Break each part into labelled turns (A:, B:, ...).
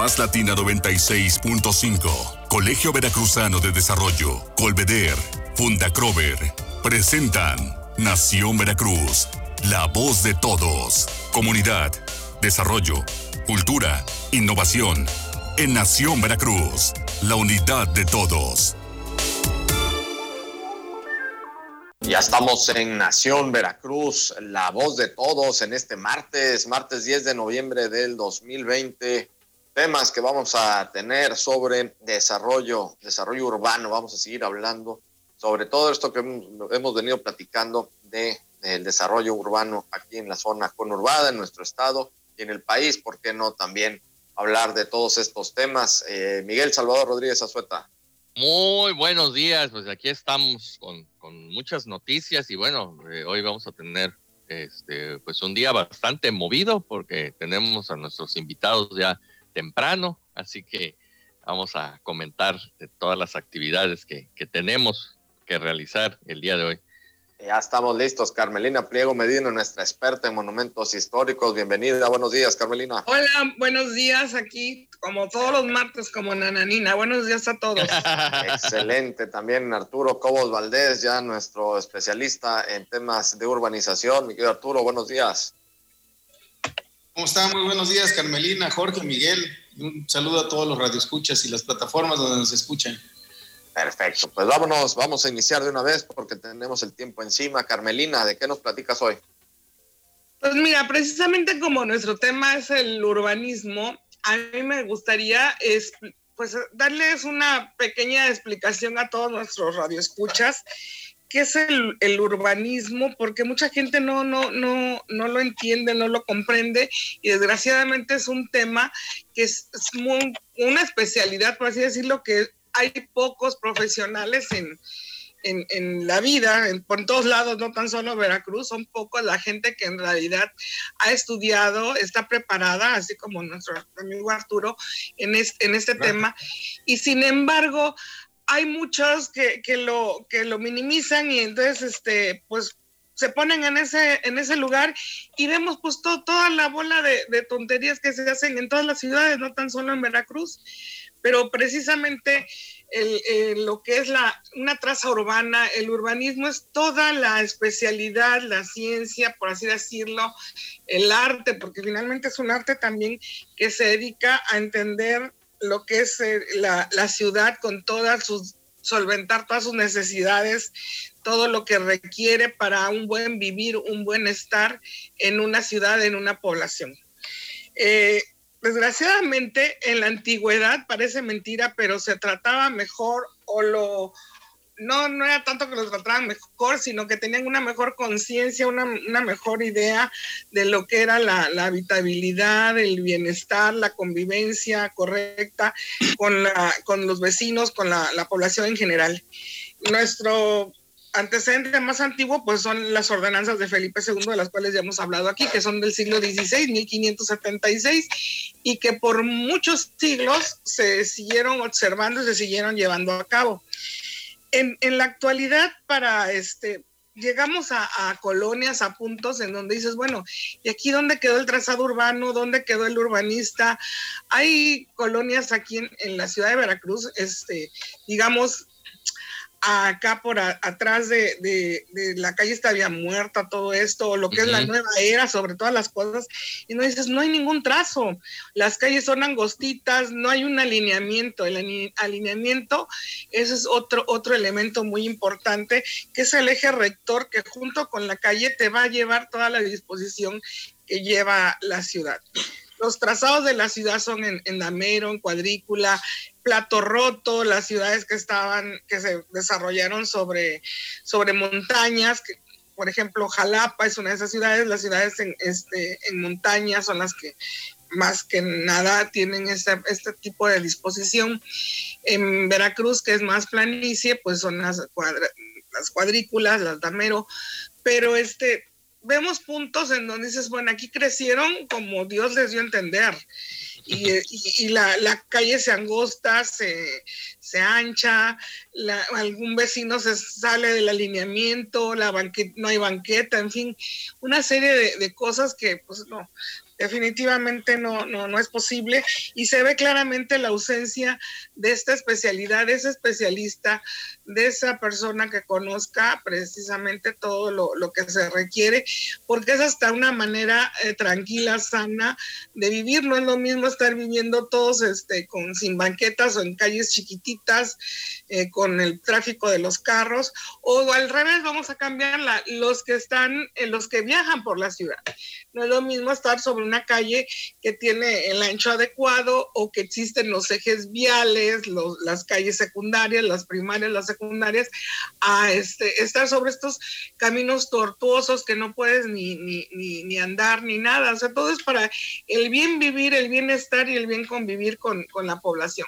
A: Más Latina 96.5, Colegio Veracruzano de Desarrollo, Colveder, Fundacrover, presentan Nación Veracruz, la voz de todos. Comunidad, desarrollo, cultura, innovación. En Nación Veracruz, la unidad de todos.
B: Ya estamos en Nación Veracruz, la voz de todos en este martes, martes 10 de noviembre del 2020. Temas que vamos a tener sobre desarrollo, desarrollo urbano. Vamos a seguir hablando sobre todo esto que hemos venido platicando de, del desarrollo urbano aquí en la zona conurbada, en nuestro estado y en el país. ¿Por qué no también hablar de todos estos temas? Eh, Miguel Salvador Rodríguez Azueta.
C: Muy buenos días, pues aquí estamos con, muchas noticias y bueno, eh, hoy vamos a tener este, pues un día bastante movido porque tenemos a nuestros invitados ya temprano, así que vamos a comentar de todas las actividades que, que tenemos que realizar el día de hoy.
B: Ya estamos listos. Carmelina Pliego Medina, nuestra experta en monumentos históricos. Bienvenida. Buenos días, Carmelina.
D: Hola, buenos días aquí, como todos los martes, como Nananina. Buenos días a todos.
B: Excelente. También Arturo Cobos Valdés, ya nuestro especialista en temas de urbanización. Mi querido Arturo, buenos días.
E: ¿Cómo están? Muy buenos días, Carmelina, Jorge, Miguel. Un saludo a todos los radioescuchas y las plataformas donde nos escuchan.
B: Perfecto, pues vámonos, vamos a iniciar de una vez porque tenemos el tiempo encima. Carmelina, ¿de qué nos platicas hoy?
D: Pues mira, precisamente como nuestro tema es el urbanismo, a mí me gustaría es, pues darles una pequeña explicación a todos nuestros radioescuchas qué es el, el, urbanismo, porque mucha gente no, no, no, no lo entiende, no lo comprende, y desgraciadamente es un tema que es, es muy, una especialidad, por así decirlo, que hay pocos profesionales en, en, la vida, en, por todos lados, no tan solo Veracruz, son pocos la gente que en realidad ha estudiado, está preparada, así como nuestro amigo Arturo, en, en este tema. Y sin embargo, hay muchos que, que, lo, que lo minimizan y entonces, este, pues se ponen en ese, en ese lugar y vemos pues toda la bola de, tonterías que se hacen en todas las ciudades, no tan solo en Veracruz pero precisamente lo que es la, una traza urbana, el urbanismo es toda la especialidad, la ciencia, por así decirlo, el arte, porque finalmente es un arte también que se dedica a entender lo que es eh, la, la ciudad con todas sus, solventar todas sus necesidades, todo lo que requiere para un buen vivir, un buen estar en una ciudad, en una población. Eh, desgraciadamente en la antigüedad parece mentira, pero se trataba mejor o lo no, no era tanto que los trataban mejor, sino que tenían una mejor conciencia, una, mejor idea de lo que era la, habitabilidad, el bienestar, la convivencia correcta con, la, con los vecinos, con la, la población en general. Nuestro antecedente más antiguo pues son las ordenanzas de Felipe II, de las cuales ya hemos hablado aquí, que son del siglo XVI, 1576, y que por muchos siglos se siguieron observando y se siguieron llevando a cabo. En, en la actualidad, para este, llegamos a, colonias, a puntos en donde dices, bueno, ¿y aquí dónde quedó el trazado urbano? ¿Dónde quedó el urbanista? Hay colonias aquí en, en la ciudad de Veracruz, este, digamos, acá por atrás de, la calle está bien muerta, todo esto, lo que es la nueva era, sobre todas las cosas, y no dices, no hay ningún trazo, las calles son angostitas, no hay un alineamiento, el alineamiento, ese es otro, otro elemento muy importante, que es el eje rector que junto con la calle te va a llevar toda la disposición que lleva la ciudad. Los trazados de la ciudad son en, damero, en cuadrícula, plato roto, las ciudades que estaban, que se desarrollaron sobre, sobre montañas, que, por ejemplo, Jalapa es una de esas ciudades, las ciudades en, este, en montañas son las que más que nada tienen este, este tipo de disposición. En Veracruz, que es más planicie, pues son las, las cuadrículas, las damero, pero este, vemos puntos en donde dices, bueno, aquí crecieron como Dios les dio a entender y, la, calle se angosta, se, se ancha, algún vecino se sale del alineamiento, la no hay banqueta, en fin, una serie de, cosas que pues no. definitivamente no, no, no es posible y se ve claramente la ausencia de esta especialidad, de ese especialista, de esa persona que conozca precisamente todo lo, que se requiere, porque es hasta una manera eh, tranquila, sana de vivir, no es lo mismo estar viviendo todos este, con, sin banquetas o en calles chiquititas, eh, con el tráfico de los carros, o al revés, vamos a cambiar los que están, eh, los que viajan por la ciudad. No es lo mismo estar sobre una calle que tiene el ancho adecuado o que existen los ejes viales, las calles secundarias, las primarias, las secundarias, a este, estar sobre estos caminos tortuosos que no puedes ni, ni, ni, andar ni nada. O sea, todo es para el bien vivir, el bienestar y el bien convivir con, con la población.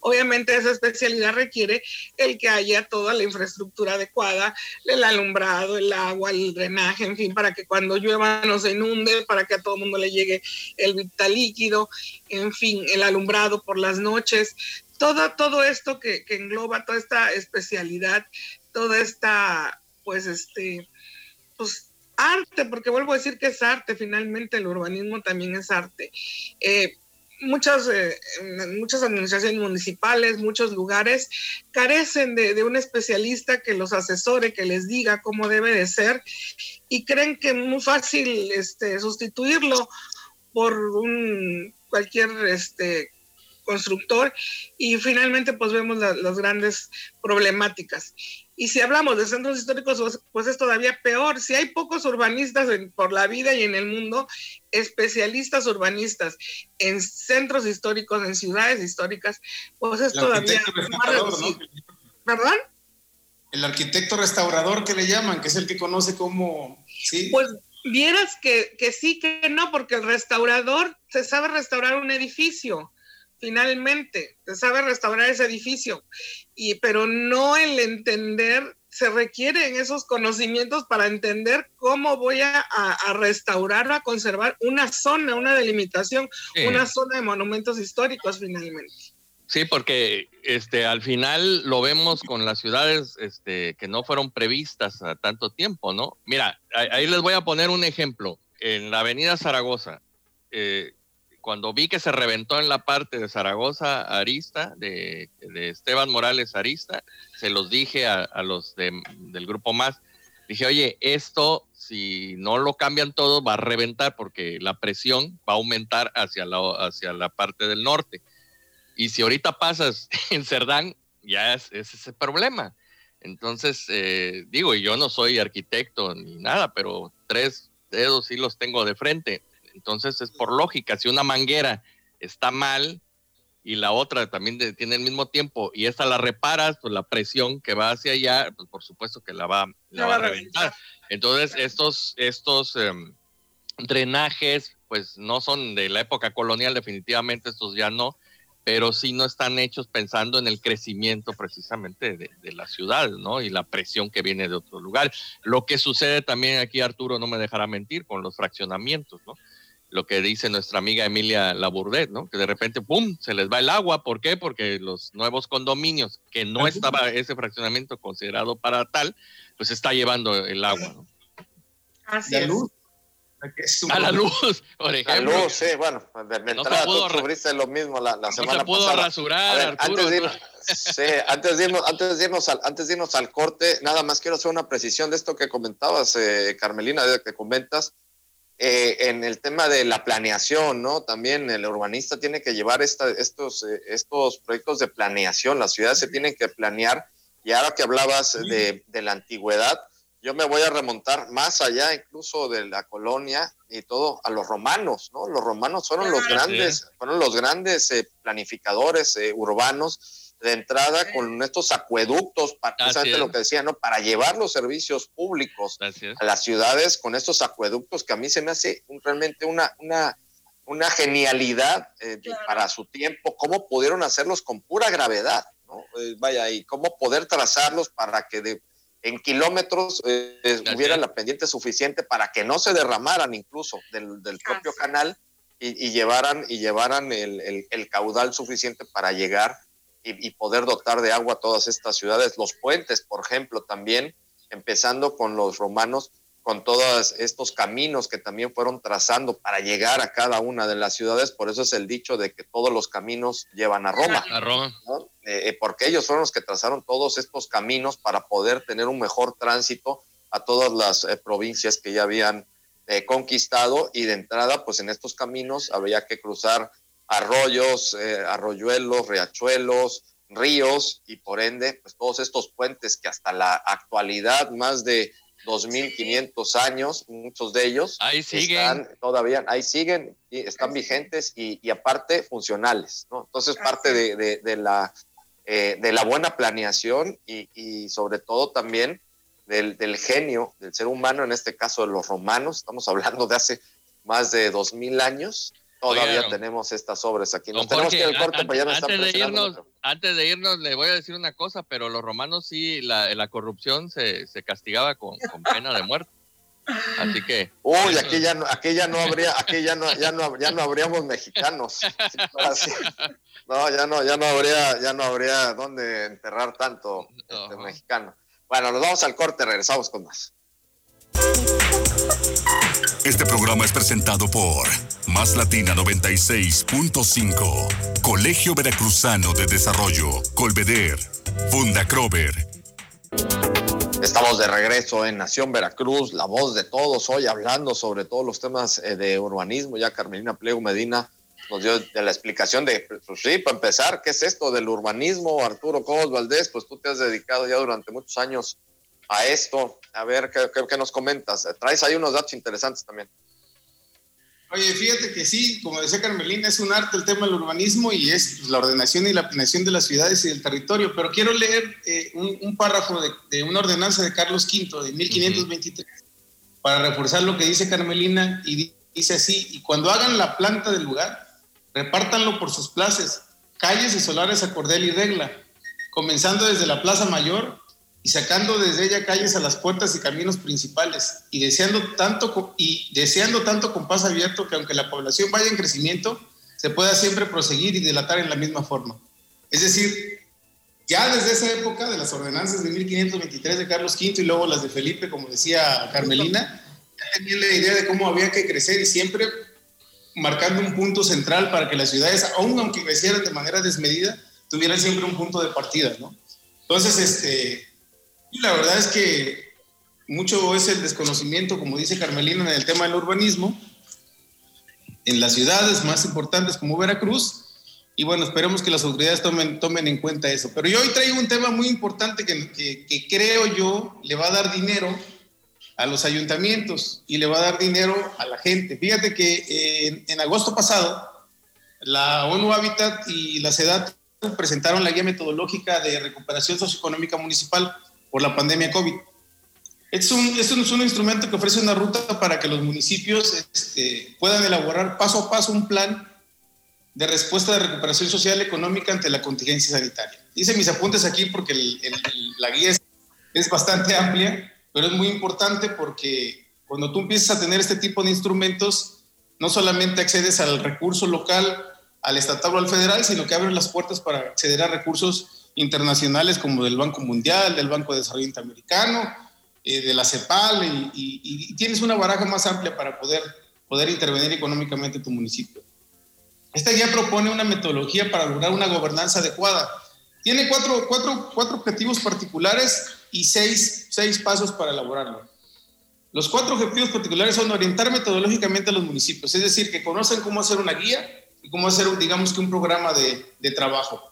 D: Obviamente esa especialidad requiere el que haya toda la infraestructura adecuada, el alumbrado, el agua, el drenaje, en fin, para que cuando llueva no se inunde, para que a todo el mundo le llegue el vital líquido, en fin, el alumbrado por las noches. Todo, todo esto que, engloba toda esta especialidad, toda esta, pues, este, pues, arte, porque vuelvo a decir que es arte, finalmente el urbanismo también es arte. Eh, muchas, eh, muchas administraciones municipales, muchos lugares carecen de, un especialista que los asesore, que les diga cómo debe de ser y creen que es muy fácil este, sustituirlo por un cualquier este, constructor y finalmente pues vemos las grandes problemáticas. Y si hablamos de centros históricos, pues, pues es todavía peor. Si hay pocos urbanistas por la vida y en el mundo, especialistas urbanistas en centros históricos, en ciudades históricas, pues es todavía más reducido. ¿Perdón?
E: El arquitecto restaurador que le llaman, que es el que conoce cómo... ¿sí?
D: Pues vieras que, que sí, que no, porque el restaurador se sabe restaurar un edificio finalmente, se sabe restaurar ese edificio, y, pero no el entender, se requieren esos conocimientos para entender cómo voy a, restaurar o a conservar una zona, una delimitación, una zona de monumentos históricos finalmente.
C: Sí, porque este, al final lo vemos con las ciudades este, que no fueron previstas a tanto tiempo, ¿no? Mira, ahí les voy a poner un ejemplo. En la avenida Zaragoza, eh, cuando vi que se reventó en la parte de Zaragoza Arista, de, Esteban Morales Arista, se los dije a, los del grupo más. Dije, oye, esto si no lo cambian todo va a reventar porque la presión va a aumentar hacia la, hacia la parte del norte. Y si ahorita pasas en Cerdán, ya es, ese problema. Entonces, eh, digo, yo no soy arquitecto ni nada, pero tres dedos sí los tengo de frente entonces es por lógica, si una manguera está mal y la otra también tiene el mismo tiempo y esta la reparas, pues la presión que va hacia allá, pues por supuesto que la va, a reventar. Entonces estos, estos em, drenajes, pues no son de la época colonial, definitivamente estos ya no, pero sí no están hechos pensando en el crecimiento precisamente de, de la ciudad, ¿no? Y la presión que viene de otro lugar. Lo que sucede también aquí, Arturo no me dejará mentir, con los fraccionamientos, ¿no? Lo que dice nuestra amiga Emilia Labourdet, ¿no? Que de repente, ¡pum!, se les va el agua. ¿Por qué? Porque los nuevos condominios, que no estaba ese fraccionamiento considerado para tal, pues está llevando el agua, ¿no?
D: Así la Luz.
C: A la luz, por ejemplo.
B: La luz, sí, bueno, de, entrada tú cubriste lo mismo la, la semana no se pudo
C: rasurar,
B: Arturo, antes, de sí, antes, de irnos, antes, de irnos al, antes de irnos al corte, nada más quiero hacer una precisión de esto que comentabas, eh, Carmelina, de que comentas eh, en el tema de la planeación, ¿no? También el urbanista tiene que llevar estos, eh, estos proyectos de planeación, las ciudades se tienen que planear. Y ahora que hablabas de, la antigüedad, yo me voy a remontar más allá incluso de la colonia y todo a los romanos, ¿no? Los romanos fueron los grandes, fueron los grandes eh, planificadores urbanos de entrada con estos acueductos, precisamente lo que decía, ¿no? Para llevar los servicios públicos a las ciudades con estos acueductos que a mí se me hace realmente una, una, una genialidad eh, para su tiempo, cómo pudieron hacerlos con pura gravedad, ¿no? Eh, vaya, y cómo poder trazarlos para que de, en kilómetros eh, hubiera la pendiente suficiente para que no se derramaran incluso del, del propio canal y, llevaran, y llevaran el, el, el caudal suficiente para llegar y, poder dotar de agua a todas estas ciudades. Los puentes, por ejemplo, también, empezando con los romanos, con todos estos caminos que también fueron trazando para llegar a cada una de las ciudades. Por eso es el dicho de que todos los caminos llevan a Roma.
C: A Roma.
B: Eh, eh, porque ellos fueron los que trazaron todos estos caminos para poder tener un mejor tránsito a todas las eh, provincias que ya habían conquistado y de entrada, pues en estos caminos había que cruzar arroyos, arroyuelos, riachuelos, ríos y por ende, pues todos estos puentes que hasta la actualidad, más de 2.500 años, muchos de ellos
C: ahí siguen.
B: están todavía, ahí siguen, y están vigentes y, aparte funcionales, ¿no? Entonces parte de, la, eh, de la buena planeación y, sobre todo también del, del, genio del ser humano, en este caso de los romanos, estamos hablando de hace más de 2.000 años, todavía tenemos estas obras aquí. Nos tenemos que ir al corte,
C: ya antes de irnos, Antes de irnos, le voy a decir una cosa, pero los romanos sí, la, la corrupción se, se castigaba con, con, pena de muerte. Así que.
B: Uy, aquí ya no, aquí ya no habría, aquí ya no, ya no, ya no habríamos mexicanos. No, ya no, ya no habría, ya no habría dónde enterrar tanto este, mexicano. Bueno, nos vamos al corte, regresamos con más.
A: Este programa es presentado por Más Latina 96.5, Colegio Veracruzano de Desarrollo, Colveder, Funda Crover.
B: Estamos de regreso en Nación Veracruz, la voz de todos, hoy hablando sobre todos los temas eh, de urbanismo. Ya Carmelina Pliego Medina nos dio de la explicación de, pues sí, para empezar, ¿qué es esto del urbanismo? Arturo Cobos Valdés, pues tú te has dedicado ya durante muchos años a esto. A ver, ¿qué, nos comentas? Traes ahí unos datos interesantes también.
E: Oye, fíjate que sí, como decía Carmelina, es un arte el tema del urbanismo y es la ordenación y la planeación de las ciudades y del territorio. Pero quiero leer eh, un, párrafo de, una ordenanza de Carlos V de 1523 para reforzar lo que dice Carmelina y dice así, y cuando hagan la planta del lugar, repártanlo por sus plazas, calles y solares a cordel y regla, comenzando desde la Plaza Mayor y sacando desde ella calles a las puertas y caminos principales y deseando tanto y deseando tanto con paz abierto que aunque la población vaya en crecimiento se pueda siempre proseguir y delatar en la misma forma. Es decir, ya desde esa época de las ordenanzas de 1523 de Carlos V y luego las de Felipe, como decía Carmelina, ya tenía la idea de cómo había que crecer y siempre marcando un punto central para que las ciudades, aun aunque crecieran de manera desmedida, tuvieran siempre un punto de partida, ¿no? Entonces, este, la verdad es que mucho es el desconocimiento, como dice Carmelina, en el tema del urbanismo, en las ciudades más importantes como Veracruz. Y bueno, esperemos que las autoridades tomen, tomen en cuenta eso. Pero yo hoy traigo un tema muy importante que, que, creo yo le va a dar dinero a los ayuntamientos y le va a dar dinero a la gente. Fíjate que eh, en, agosto pasado, la ONU Habitat y la CEDAT presentaron la guía metodológica de recuperación socioeconómica municipal por la pandemia COVID. Es un, es un, instrumento que ofrece una ruta para que los municipios este, puedan elaborar paso a paso un plan de respuesta de recuperación social económica ante la contingencia sanitaria. Hice mis apuntes aquí porque la guía es, es, bastante amplia, pero es muy importante porque cuando tú empiezas a tener este tipo de instrumentos, no solamente accedes al recurso local, al estatal o al federal, sino que abres las puertas para acceder a recursos internacionales como del Banco Mundial, del Banco de Desarrollo Interamericano, eh, de la CEPAL, y, tienes una baraja más amplia para poder, poder intervenir económicamente en tu municipio. Esta guía propone una metodología para lograr una gobernanza adecuada. Tiene cuatro, cuatro, cuatro objetivos particulares y seis, seis pasos para elaborarlo. Los cuatro objetivos particulares son orientar metodológicamente a los municipios, es decir, que conocen cómo hacer una guía y cómo hacer, digamos que un programa de, de trabajo.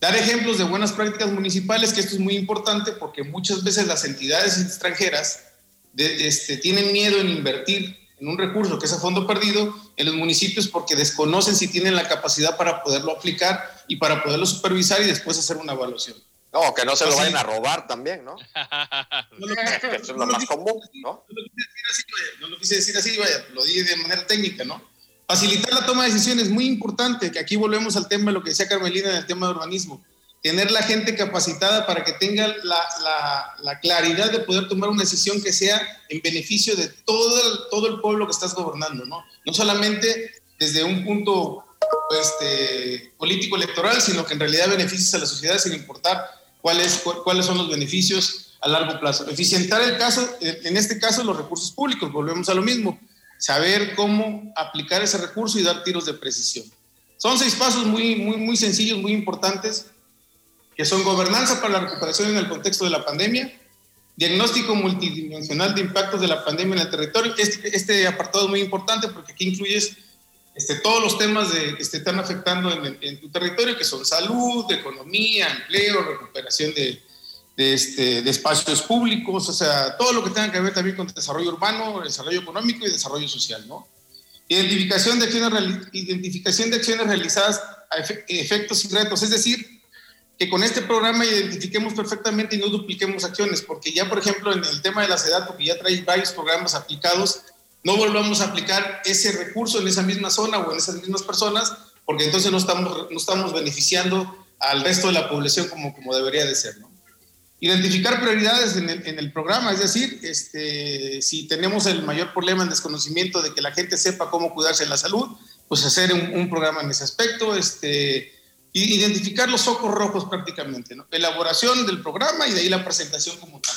E: Dar ejemplos de buenas prácticas municipales, que esto es muy importante porque muchas veces las entidades extranjeras este, tienen miedo en invertir en un recurso que es a fondo perdido en los municipios porque desconocen si tienen la capacidad para poderlo aplicar y para poderlo supervisar y después hacer una evaluación.
B: No, que no se lo vayan a robar también, ¿no? eso es lo más común, ¿no?
E: No lo quise decir así, vaya, lo dije de manera técnica, ¿no? Facilitar la toma de decisiones, muy importante, que aquí volvemos al tema de lo que decía Carmelina en el tema de urbanismo. Tener la gente capacitada para que tenga la, la, claridad de poder tomar una decisión que sea en beneficio de todo el, pueblo que estás gobernando, ¿no? Solamente desde un punto este, político electoral, sino que en realidad beneficias a la sociedad sin importar cuáles, cuáles son los beneficios a largo plazo. Eficientar el caso, en este caso los recursos públicos, volvemos a lo mismo, saber cómo aplicar ese recurso y dar tiros de precisión. Son seis pasos muy, muy, muy sencillos, muy importantes, que son gobernanza para la recuperación en el contexto de la pandemia, diagnóstico multidimensional de impactos de la pandemia en el territorio. Este, este apartado es muy importante porque aquí incluyes este, todos los temas que te están afectando en, en, tu territorio, que son salud, economía, empleo, recuperación de, de, este, de, espacios públicos, o sea, todo lo que tenga que ver también con desarrollo urbano, desarrollo económico y desarrollo social, ¿no? Identificación de acciones, identificación de acciones realizadas a efectos y retos, es decir, que con este programa identifiquemos perfectamente y no dupliquemos acciones, porque ya, por ejemplo, en el tema de la SEDAT, porque ya trae varios programas aplicados, no volvamos a aplicar ese recurso en esa misma zona o en esas mismas personas, porque entonces no estamos, no estamos beneficiando al resto de la población como, como debería de ser. ¿no? Identificar prioridades en el, programa, es decir, este, si tenemos el mayor problema en desconocimiento de que la gente sepa cómo cuidarse en la salud, pues hacer un, programa en ese aspecto, este, identificar los focos rojos prácticamente, ¿no? elaboración del programa y de ahí la presentación como tal.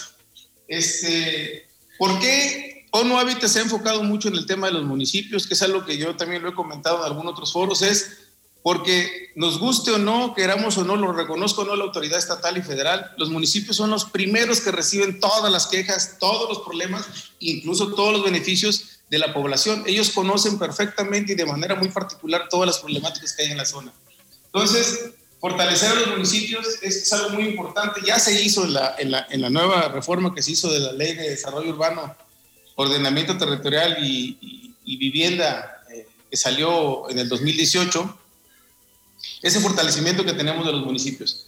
E: Este, ¿Por qué ONU Hábitat se ha enfocado mucho en el tema de los municipios? Que es algo que yo también lo he comentado en algunos otros foros, es porque nos guste o no, queramos o no, lo reconozco o no la autoridad estatal y federal, los municipios son los primeros que reciben todas las quejas, todos los problemas, incluso todos los beneficios de la población. Ellos conocen perfectamente y de manera muy particular todas las problemáticas que hay en la zona. Entonces, fortalecer a los municipios es, algo muy importante. Ya se hizo en la, en, la, en la, nueva reforma que se hizo de la Ley de Desarrollo Urbano, Ordenamiento Territorial y, y, Vivienda, eh, que salió en el 2018, ese fortalecimiento que tenemos de los municipios.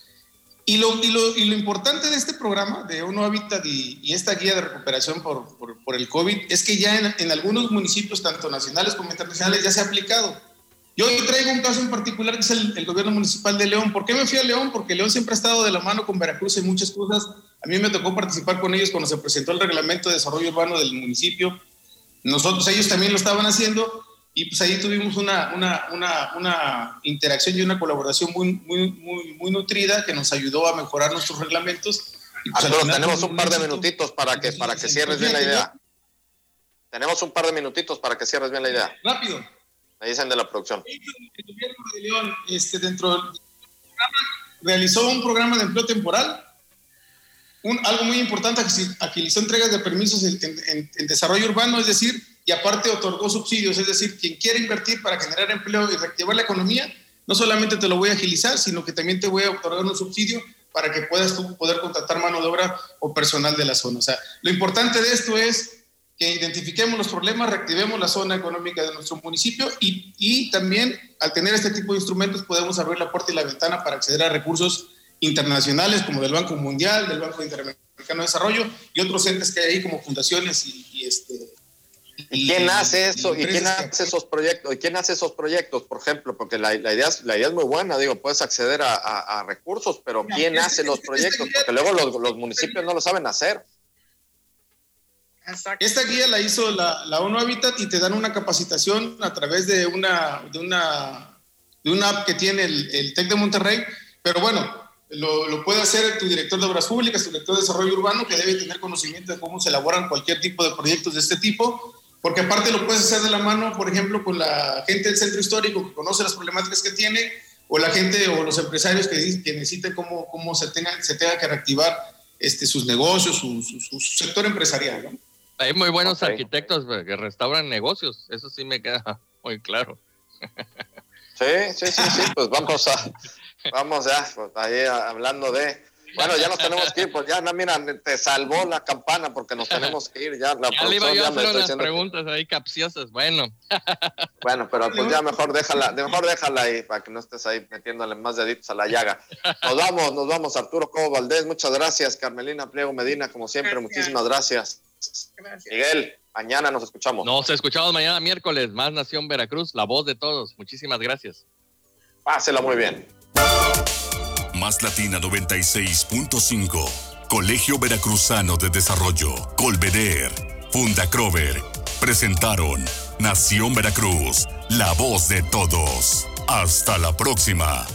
E: Y lo, y lo, y lo importante de este programa de Uno Hábitat y, esta guía de recuperación por, por, el COVID es que ya en, en algunos municipios, tanto nacionales como internacionales, ya se ha aplicado yo traigo un caso en particular que es el, el, gobierno municipal de León. ¿Por qué me fui a León? Porque León siempre ha estado de la mano con Veracruz en muchas cosas. A mí me tocó participar con ellos cuando se presentó el reglamento de desarrollo urbano del municipio. Nosotros, ellos también lo estaban haciendo y pues ahí tuvimos una, una, una, una interacción y una colaboración muy, muy, muy, muy nutrida que nos ayudó a mejorar nuestros reglamentos.
B: Y pues Arturo, tenemos un par de minutitos para que, para que cierres bien la idea. Tenemos un par de minutitos para que cierres bien la idea.
E: Rápido.
B: Me dicen de la producción.
E: El gobierno de León, este, dentro del programa, realizó un programa de empleo temporal. Un, algo muy importante, agilizó entregas de permisos en, en, en, desarrollo urbano, es decir, aparte otorgó subsidios, es decir, quien quiere invertir para generar empleo y reactivar la economía, no solamente te lo voy a agilizar, sino que también te voy a otorgar un subsidio para que puedas tú poder contratar mano de obra o personal de la zona. O sea, lo importante de esto es que identifiquemos los problemas, reactivemos la zona económica de nuestro municipio y, y, también al tener este tipo de instrumentos podemos abrir la puerta y la ventana para acceder a recursos internacionales como del Banco Mundial, del Banco Interamericano de Desarrollo y otros entes que hay ahí como fundaciones y este...
B: ¿Y quién hace eso? ¿Y quién hace esos proyectos? ¿Y quién hace esos proyectos, por ejemplo? Porque la, la, idea, es, la idea es muy buena, digo, puedes acceder a, a, a recursos, pero ¿quién hace los proyectos? Porque luego los, los municipios no lo saben hacer.
E: Exacto. Esta guía la hizo la, la, ONU Habitat y te dan una capacitación a través de una, de una, de una app que tiene el, el TEC de Monterrey, pero bueno, lo, lo, puede hacer tu director de obras públicas, tu director de desarrollo urbano, que debe tener conocimiento de cómo se elaboran cualquier tipo de proyectos de este tipo, porque aparte lo puedes hacer de la mano, por ejemplo, con la gente del centro histórico que conoce las problemáticas que tiene, o la gente o los empresarios que, que necesiten cómo, cómo se, tenga, se tenga que reactivar este, sus negocios, su, su, su sector empresarial. ¿no?
C: Hay muy buenos okay. arquitectos que restauran negocios, eso sí me queda muy claro.
B: Sí, sí, sí, sí, pues vamos a, vamos ya, pues ahí hablando de, bueno, ya nos tenemos que ir, pues ya, no, mira, te salvó la campana porque nos tenemos que ir ya. La
C: ya le iba yo a hacer unas preguntas ahí capciosas, bueno.
B: Bueno, pero pues ya mejor déjala, mejor déjala ahí para que no estés ahí metiéndole más deditos a la llaga. Nos vamos, nos vamos, Arturo Cobo Valdés, muchas gracias, Carmelina Pliego Medina, como siempre, gracias. muchísimas gracias. Gracias. Miguel, mañana nos escuchamos.
C: Nos escuchamos mañana miércoles, más Nación Veracruz, la voz de todos. Muchísimas gracias.
B: Pásela muy bien.
A: Más Latina 96.5. Colegio Veracruzano de Desarrollo. Colveder. Funda Crover. Presentaron Nación Veracruz. La voz de todos. Hasta la próxima.